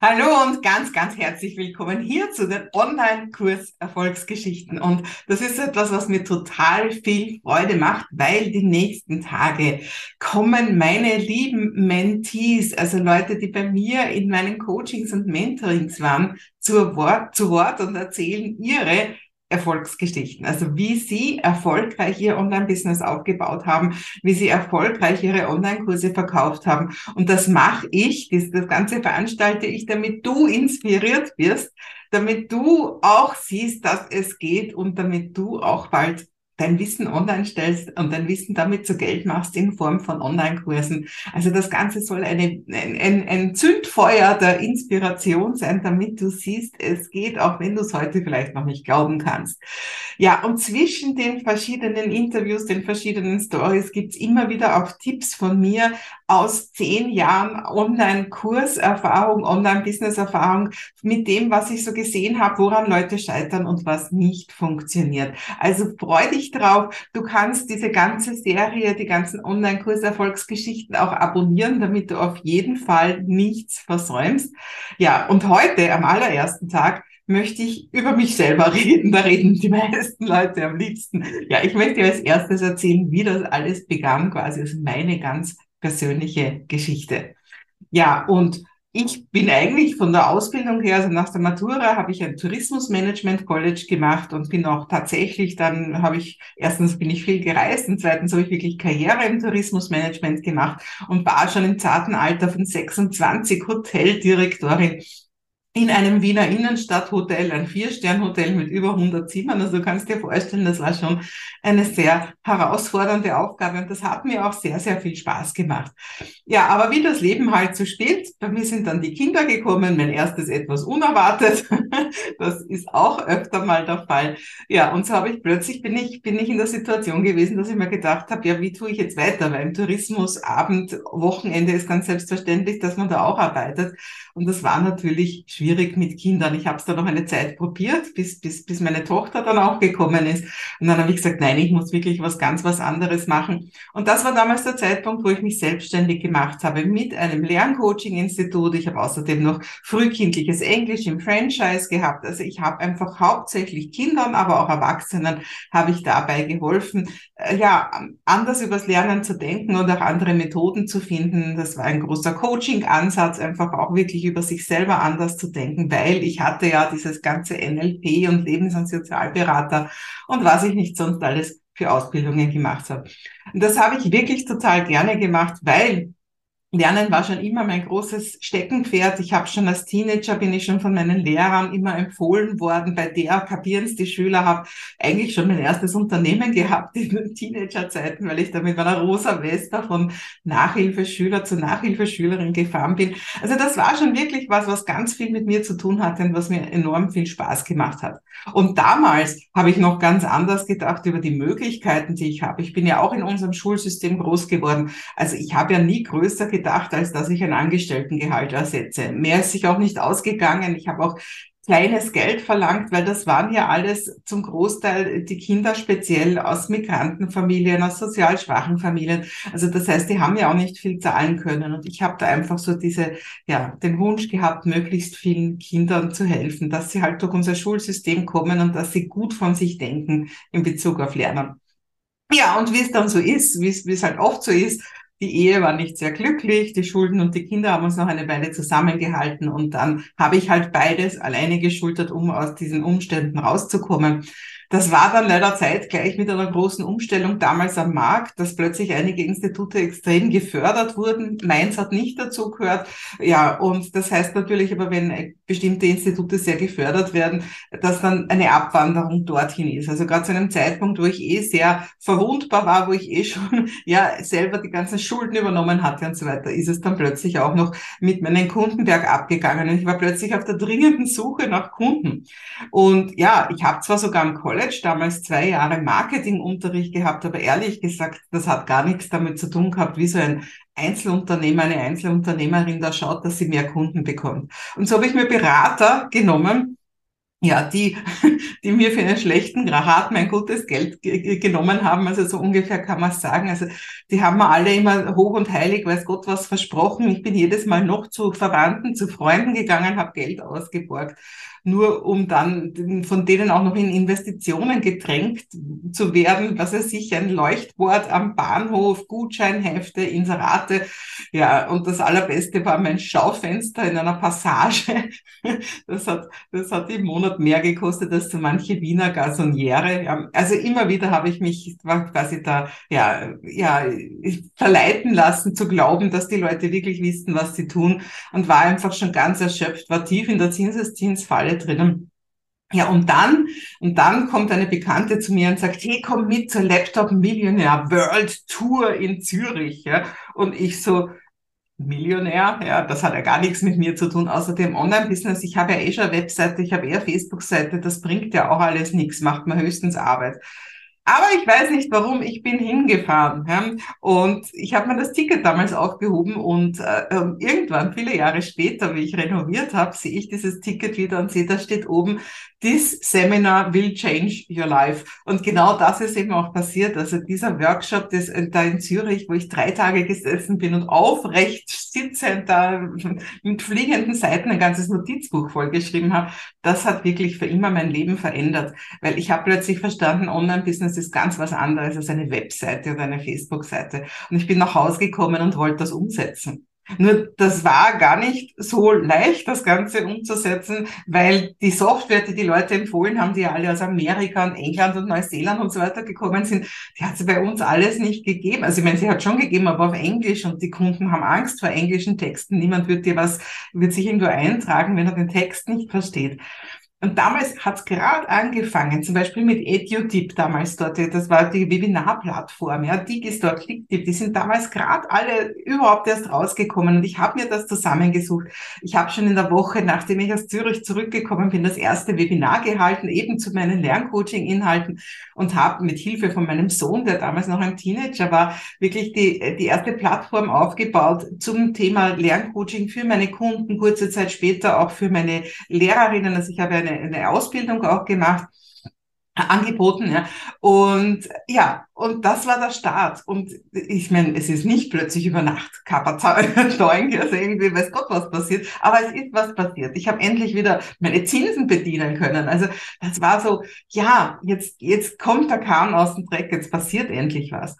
Hallo und ganz, ganz herzlich willkommen hier zu den Online-Kurs Erfolgsgeschichten. Und das ist etwas, was mir total viel Freude macht, weil die nächsten Tage kommen meine lieben Mentees, also Leute, die bei mir in meinen Coachings und Mentorings waren, zu Wort, zu Wort und erzählen ihre Erfolgsgeschichten. Also wie Sie erfolgreich Ihr Online-Business aufgebaut haben, wie Sie erfolgreich Ihre Online-Kurse verkauft haben. Und das mache ich, das, das Ganze veranstalte ich, damit du inspiriert wirst, damit du auch siehst, dass es geht und damit du auch bald dein Wissen online stellst und dein Wissen damit zu Geld machst in Form von Online-Kursen. Also das Ganze soll eine, ein, ein Zündfeuer der Inspiration sein, damit du siehst, es geht, auch wenn du es heute vielleicht noch nicht glauben kannst. Ja, und zwischen den verschiedenen Interviews, den verschiedenen Stories gibt's immer wieder auch Tipps von mir aus zehn Jahren Online-Kurserfahrung, Online-Business-Erfahrung mit dem, was ich so gesehen habe, woran Leute scheitern und was nicht funktioniert. Also freu dich drauf. Du kannst diese ganze Serie, die ganzen Online-Kurserfolgsgeschichten auch abonnieren, damit du auf jeden Fall nichts versäumst. Ja, und heute am allerersten Tag möchte ich über mich selber reden. Da reden die meisten Leute am liebsten. Ja, ich möchte als erstes erzählen, wie das alles begann, quasi als meine ganz persönliche Geschichte. Ja, und ich bin eigentlich von der Ausbildung her, also nach der Matura habe ich ein Tourismusmanagement College gemacht und bin auch tatsächlich, dann habe ich, erstens bin ich viel gereist und zweitens habe ich wirklich Karriere im Tourismusmanagement gemacht und war schon im zarten Alter von 26 Hoteldirektorin in einem Wiener Innenstadthotel, ein Vier-Stern-Hotel mit über 100 Zimmern. Also du kannst dir vorstellen, das war schon eine sehr herausfordernde Aufgabe und das hat mir auch sehr, sehr viel Spaß gemacht. Ja, aber wie das Leben halt so spielt, bei mir sind dann die Kinder gekommen, mein erstes etwas unerwartet. Das ist auch öfter mal der Fall. Ja, und so habe ich plötzlich, bin ich, bin ich in der Situation gewesen, dass ich mir gedacht habe, ja, wie tue ich jetzt weiter? Weil im Tourismus Abend, Wochenende ist ganz selbstverständlich, dass man da auch arbeitet. Und das war natürlich schwierig mit Kindern. Ich habe es dann noch eine Zeit probiert, bis, bis, bis meine Tochter dann auch gekommen ist. Und dann habe ich gesagt, nein, ich muss wirklich was ganz was anderes machen. Und das war damals der Zeitpunkt, wo ich mich selbstständig gemacht habe mit einem Lerncoaching-Institut. Ich habe außerdem noch frühkindliches Englisch im Franchise gehabt. Also ich habe einfach hauptsächlich Kindern, aber auch Erwachsenen habe ich dabei geholfen, äh, ja, anders übers Lernen zu denken und auch andere Methoden zu finden. Das war ein großer Coaching-Ansatz, einfach auch wirklich über sich selber anders zu denken, weil ich hatte ja dieses ganze NLP und Lebens- und Sozialberater und was ich nicht sonst alles für Ausbildungen gemacht habe. Und das habe ich wirklich total gerne gemacht, weil Lernen war schon immer mein großes Steckenpferd. Ich habe schon als Teenager, bin ich schon von meinen Lehrern immer empfohlen worden, bei der kapieren's die Schüler, habe eigentlich schon mein erstes Unternehmen gehabt in den Teenagerzeiten, weil ich da mit meiner rosa Wester von Nachhilfeschüler zu Nachhilfeschülerin gefahren bin. Also das war schon wirklich was, was ganz viel mit mir zu tun hatte und was mir enorm viel Spaß gemacht hat. Und damals habe ich noch ganz anders gedacht über die Möglichkeiten, die ich habe. Ich bin ja auch in unserem Schulsystem groß geworden. Also ich habe ja nie größer gedacht, als dass ich ein Angestelltengehalt ersetze. Mehr ist sich auch nicht ausgegangen. Ich habe auch kleines Geld verlangt, weil das waren ja alles zum Großteil die Kinder speziell aus Migrantenfamilien, aus sozial schwachen Familien. Also das heißt, die haben ja auch nicht viel zahlen können. Und ich habe da einfach so diese, ja, den Wunsch gehabt, möglichst vielen Kindern zu helfen, dass sie halt durch unser Schulsystem kommen und dass sie gut von sich denken in Bezug auf Lernen. Ja, und wie es dann so ist, wie es halt oft so ist, die Ehe war nicht sehr glücklich, die Schulden und die Kinder haben uns noch eine Weile zusammengehalten und dann habe ich halt beides alleine geschultert, um aus diesen Umständen rauszukommen. Das war dann leider zeitgleich mit einer großen Umstellung damals am Markt, dass plötzlich einige Institute extrem gefördert wurden. Meins hat nicht dazu gehört. Ja, und das heißt natürlich aber, wenn bestimmte Institute sehr gefördert werden, dass dann eine Abwanderung dorthin ist. Also gerade zu einem Zeitpunkt, wo ich eh sehr verwundbar war, wo ich eh schon ja selber die ganzen Schulden übernommen hatte und so weiter, ist es dann plötzlich auch noch mit meinen Kunden bergab gegangen. Und ich war plötzlich auf der dringenden Suche nach Kunden. Und ja, ich habe zwar sogar im College College damals zwei Jahre Marketingunterricht gehabt, aber ehrlich gesagt, das hat gar nichts damit zu tun gehabt, wie so ein Einzelunternehmer, eine Einzelunternehmerin da schaut, dass sie mehr Kunden bekommt. Und so habe ich mir Berater genommen, ja, die, die mir für einen schlechten Rat mein gutes Geld genommen haben. Also so ungefähr kann man sagen. Also die haben mir alle immer hoch und heilig, weiß Gott was versprochen. Ich bin jedes Mal noch zu Verwandten, zu Freunden gegangen, habe Geld ausgeborgt nur um dann von denen auch noch in Investitionen gedrängt zu werden, was er sich ein Leuchtboard am Bahnhof, Gutscheinhefte, Inserate, ja, und das allerbeste war mein Schaufenster in einer Passage. Das hat, das hat im Monat mehr gekostet als so manche Wiener Gasoniere. Ja, also immer wieder habe ich mich quasi da, ja, ja, verleiten lassen zu glauben, dass die Leute wirklich wissen, was sie tun und war einfach schon ganz erschöpft, war tief in der Zinseszinsfalle drinnen. Ja, und dann, und dann kommt eine Bekannte zu mir und sagt, hey, komm mit zur Laptop Millionär World Tour in Zürich. Ja, und ich so, Millionär, ja, das hat ja gar nichts mit mir zu tun, außer dem Online-Business. Ich habe ja eh schon eine Webseite, ich habe eher Facebook-Seite, das bringt ja auch alles nichts, macht mir höchstens Arbeit. Aber ich weiß nicht warum, ich bin hingefahren. Ja? Und ich habe mir das Ticket damals aufgehoben und äh, ähm, irgendwann, viele Jahre später, wie ich renoviert habe, sehe ich dieses Ticket wieder und sehe, da steht oben, This Seminar will change your life. Und genau das ist eben auch passiert. Also dieser Workshop das, da in Zürich, wo ich drei Tage gesessen bin und aufrecht sitzend da mit fliegenden Seiten ein ganzes Notizbuch vollgeschrieben habe, das hat wirklich für immer mein Leben verändert. Weil ich habe plötzlich verstanden, Online-Business ist ganz was anderes als eine Webseite oder eine Facebook-Seite. Und ich bin nach Hause gekommen und wollte das umsetzen. Nur das war gar nicht so leicht, das Ganze umzusetzen, weil die Software, die die Leute empfohlen haben, die ja alle aus Amerika und England und Neuseeland und so weiter gekommen sind, die hat es bei uns alles nicht gegeben. Also ich meine, sie hat schon gegeben, aber auf Englisch und die Kunden haben Angst vor englischen Texten. Niemand wird dir was, wird sich irgendwo eintragen, wenn er den Text nicht versteht. Und damals hat's gerade angefangen, zum Beispiel mit EduTip damals dort, das war die Webinarplattform, ja, Digistore, Clicktip, die sind damals gerade alle überhaupt erst rausgekommen und ich habe mir das zusammengesucht. Ich habe schon in der Woche, nachdem ich aus Zürich zurückgekommen bin, das erste Webinar gehalten, eben zu meinen Lerncoaching-Inhalten und habe mit Hilfe von meinem Sohn, der damals noch ein Teenager war, wirklich die, die erste Plattform aufgebaut zum Thema Lerncoaching für meine Kunden, kurze Zeit später auch für meine Lehrerinnen. Also ich habe eine, eine Ausbildung auch gemacht angeboten, ja. Und ja, und das war der Start. Und ich meine, es ist nicht plötzlich über Nacht Kapazal also irgendwie weiß Gott was passiert, aber es ist was passiert. Ich habe endlich wieder meine Zinsen bedienen können. Also das war so, ja, jetzt, jetzt kommt der Kahn aus dem Dreck, jetzt passiert endlich was.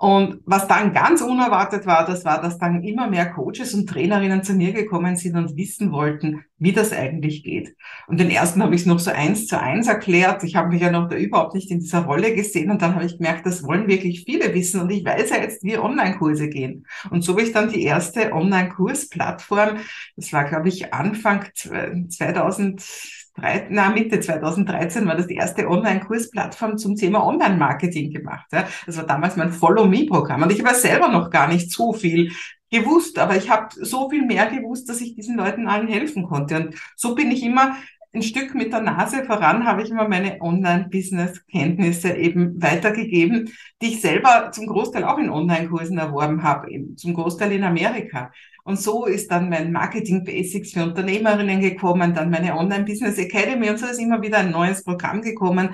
Und was dann ganz unerwartet war, das war, dass dann immer mehr Coaches und Trainerinnen zu mir gekommen sind und wissen wollten, wie das eigentlich geht. Und den ersten habe ich es noch so eins zu eins erklärt. Ich habe mich ja noch da überhaupt nicht in dieser Rolle gesehen und dann habe ich gemerkt, das wollen wirklich viele wissen und ich weiß ja jetzt, wie Online-Kurse gehen. Und so habe ich dann die erste Online-Kursplattform, das war glaube ich Anfang 2000 na, Mitte 2013 war das die erste Online-Kursplattform zum Thema Online-Marketing gemacht. Ja. Das war damals mein Follow-Me-Programm. Und ich habe selber noch gar nicht so viel gewusst, aber ich habe so viel mehr gewusst, dass ich diesen Leuten allen helfen konnte. Und so bin ich immer ein Stück mit der Nase voran, habe ich immer meine Online-Business-Kenntnisse eben weitergegeben, die ich selber zum Großteil auch in Online-Kursen erworben habe, eben zum Großteil in Amerika. Und so ist dann mein Marketing Basics für Unternehmerinnen gekommen, dann meine Online Business Academy und so ist immer wieder ein neues Programm gekommen.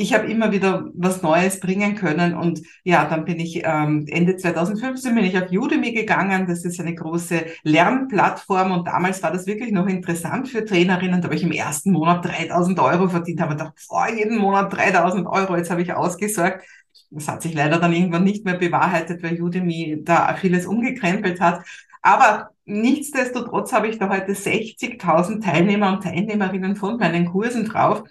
Ich habe immer wieder was Neues bringen können und ja, dann bin ich ähm, Ende 2015 bin ich auf Udemy gegangen. Das ist eine große Lernplattform und damals war das wirklich noch interessant für Trainerinnen. Da habe ich im ersten Monat 3000 Euro verdient, habe gedacht, vor jeden Monat 3000 Euro, jetzt habe ich ausgesorgt. Das hat sich leider dann irgendwann nicht mehr bewahrheitet, weil Udemy da vieles umgekrempelt hat. Aber nichtsdestotrotz habe ich da heute 60.000 Teilnehmer und Teilnehmerinnen von meinen Kursen drauf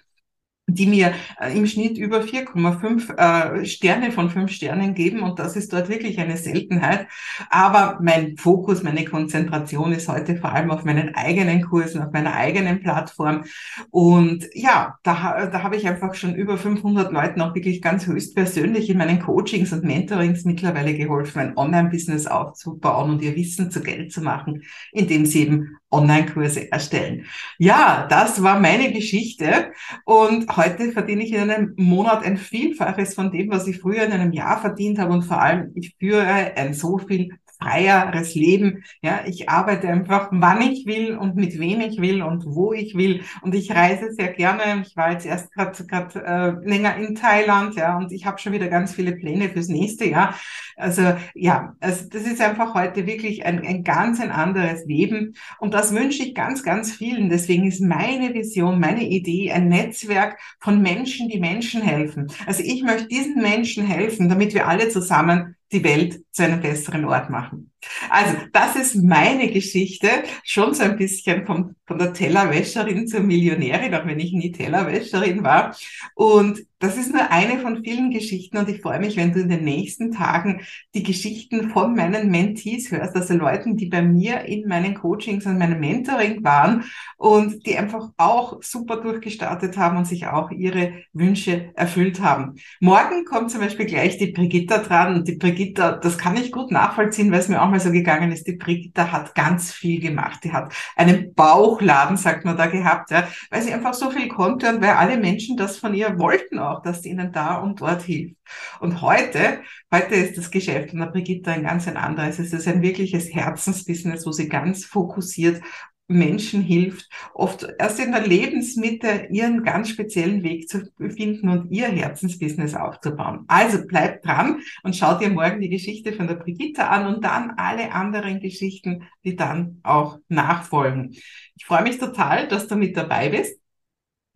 die mir äh, im Schnitt über 4,5 äh, Sterne von 5 Sternen geben und das ist dort wirklich eine Seltenheit. Aber mein Fokus, meine Konzentration ist heute vor allem auf meinen eigenen Kursen, auf meiner eigenen Plattform und ja, da, da habe ich einfach schon über 500 Leuten auch wirklich ganz höchstpersönlich in meinen Coachings und Mentorings mittlerweile geholfen, ein Online-Business aufzubauen und ihr Wissen zu Geld zu machen, indem sie eben Online-Kurse erstellen. Ja, das war meine Geschichte und heute verdiene ich in einem Monat ein Vielfaches von dem, was ich früher in einem Jahr verdient habe. Und vor allem ich führe ein so viel freieres Leben. Ja, ich arbeite einfach, wann ich will und mit wem ich will und wo ich will. Und ich reise sehr gerne. Ich war jetzt erst gerade äh, länger in Thailand, ja, und ich habe schon wieder ganz viele Pläne fürs nächste Jahr. Also ja, also das ist einfach heute wirklich ein, ein ganz ein anderes Leben. Und das wünsche ich ganz, ganz vielen. Deswegen ist meine Vision, meine Idee ein Netzwerk von Menschen, die Menschen helfen. Also ich möchte diesen Menschen helfen, damit wir alle zusammen die Welt zu einem besseren Ort machen. Also, das ist meine Geschichte, schon so ein bisschen vom, von der Tellerwäscherin zur Millionärin, auch wenn ich nie Tellerwäscherin war. Und das ist nur eine von vielen Geschichten und ich freue mich, wenn du in den nächsten Tagen die Geschichten von meinen Mentees hörst, also Leuten, die bei mir in meinen Coachings und meinem Mentoring waren und die einfach auch super durchgestartet haben und sich auch ihre Wünsche erfüllt haben. Morgen kommt zum Beispiel gleich die Brigitta dran und die Brigitta, das kann ich gut nachvollziehen, weil es mir auch mal so gegangen ist. Die Brigitta hat ganz viel gemacht. Die hat einen Bauchladen, sagt man da, gehabt, ja, weil sie einfach so viel konnte und weil alle Menschen das von ihr wollten auch, dass sie ihnen da und dort hilft. Und heute, heute ist das Geschäft von der Brigitte ein ganz ein anderes. Es ist ein wirkliches Herzensbusiness, wo sie ganz fokussiert Menschen hilft, oft erst in der Lebensmitte ihren ganz speziellen Weg zu finden und ihr Herzensbusiness aufzubauen. Also bleibt dran und schaut dir morgen die Geschichte von der Brigitte an und dann alle anderen Geschichten, die dann auch nachfolgen. Ich freue mich total, dass du mit dabei bist.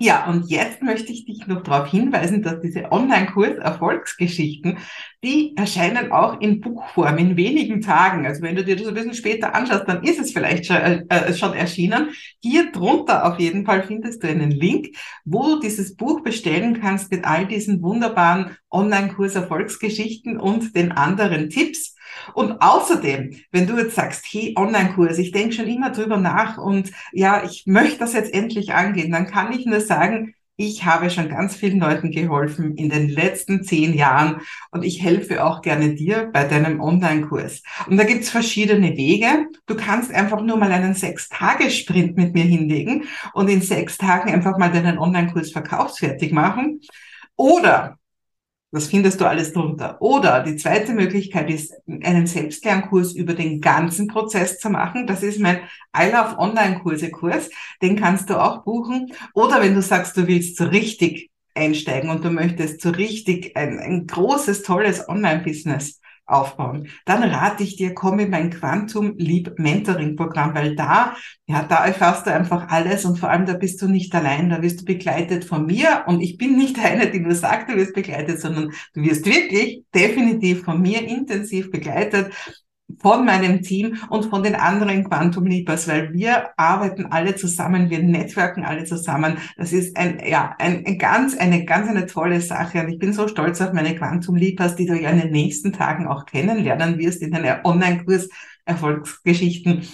Ja, und jetzt möchte ich dich noch darauf hinweisen, dass diese Online-Kurs Erfolgsgeschichten, die erscheinen auch in Buchform in wenigen Tagen. Also wenn du dir das ein bisschen später anschaust, dann ist es vielleicht schon, äh, äh, schon erschienen. Hier drunter auf jeden Fall findest du einen Link, wo du dieses Buch bestellen kannst mit all diesen wunderbaren Online-Kurs Erfolgsgeschichten und den anderen Tipps. Und außerdem, wenn du jetzt sagst, hey, Online-Kurs, ich denke schon immer drüber nach und ja, ich möchte das jetzt endlich angehen, dann kann ich nur sagen, ich habe schon ganz vielen Leuten geholfen in den letzten zehn Jahren und ich helfe auch gerne dir bei deinem Online-Kurs. Und da gibt's verschiedene Wege. Du kannst einfach nur mal einen Sechs-Tage-Sprint mit mir hinlegen und in sechs Tagen einfach mal deinen Online-Kurs verkaufsfertig machen. Oder das findest du alles drunter. Oder die zweite Möglichkeit ist, einen Selbstlernkurs über den ganzen Prozess zu machen. Das ist mein I Love Online-Kurse Kurs. Den kannst du auch buchen. Oder wenn du sagst, du willst so richtig einsteigen und du möchtest so richtig ein, ein großes, tolles Online-Business aufbauen, dann rate ich dir, komm in mein Quantum Leap Mentoring Programm, weil da, ja, da erfährst du einfach alles und vor allem da bist du nicht allein, da wirst du begleitet von mir und ich bin nicht eine, die nur sagt, du wirst begleitet, sondern du wirst wirklich definitiv von mir intensiv begleitet von meinem Team und von den anderen Quantum Leapers, weil wir arbeiten alle zusammen, wir netzwerken alle zusammen. Das ist ein, ja, ein, ein ganz, eine ganz eine tolle Sache und ich bin so stolz auf meine Quantum Leapers, die du ja in den nächsten Tagen auch kennenlernen wirst in einem Online-Kurs Erfolgsgeschichten.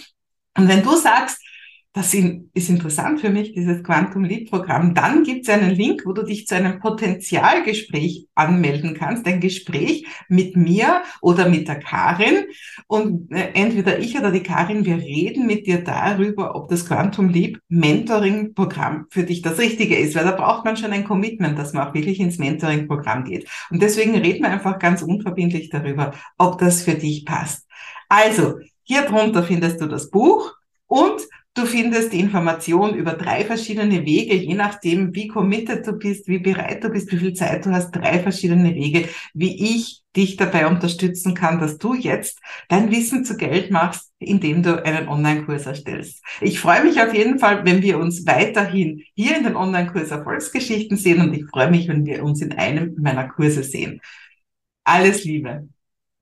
Und wenn du sagst, das ist interessant für mich, dieses Quantum Leap Programm. Dann gibt es einen Link, wo du dich zu einem Potenzialgespräch anmelden kannst. Ein Gespräch mit mir oder mit der Karin. Und äh, entweder ich oder die Karin, wir reden mit dir darüber, ob das Quantum Leap Mentoring Programm für dich das Richtige ist. Weil da braucht man schon ein Commitment, dass man auch wirklich ins Mentoring Programm geht. Und deswegen reden wir einfach ganz unverbindlich darüber, ob das für dich passt. Also, hier drunter findest du das Buch und Du findest die Information über drei verschiedene Wege, je nachdem, wie committed du bist, wie bereit du bist, wie viel Zeit du hast, drei verschiedene Wege, wie ich dich dabei unterstützen kann, dass du jetzt dein Wissen zu Geld machst, indem du einen Online-Kurs erstellst. Ich freue mich auf jeden Fall, wenn wir uns weiterhin hier in den Online-Kurs Erfolgsgeschichten sehen und ich freue mich, wenn wir uns in einem meiner Kurse sehen. Alles Liebe.